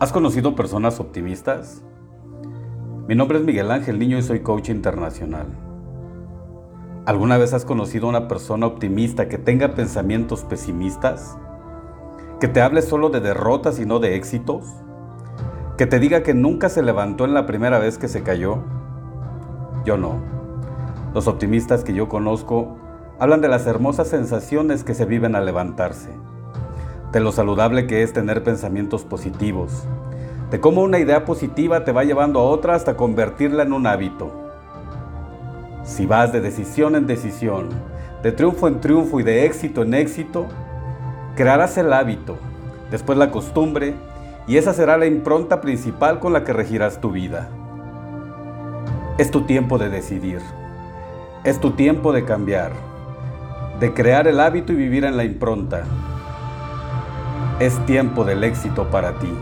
¿Has conocido personas optimistas? Mi nombre es Miguel Ángel Niño y soy coach internacional. ¿Alguna vez has conocido a una persona optimista que tenga pensamientos pesimistas? ¿Que te hable solo de derrotas y no de éxitos? ¿Que te diga que nunca se levantó en la primera vez que se cayó? Yo no. Los optimistas que yo conozco hablan de las hermosas sensaciones que se viven al levantarse de lo saludable que es tener pensamientos positivos, de cómo una idea positiva te va llevando a otra hasta convertirla en un hábito. Si vas de decisión en decisión, de triunfo en triunfo y de éxito en éxito, crearás el hábito, después la costumbre, y esa será la impronta principal con la que regirás tu vida. Es tu tiempo de decidir, es tu tiempo de cambiar, de crear el hábito y vivir en la impronta. Es tiempo del éxito para ti.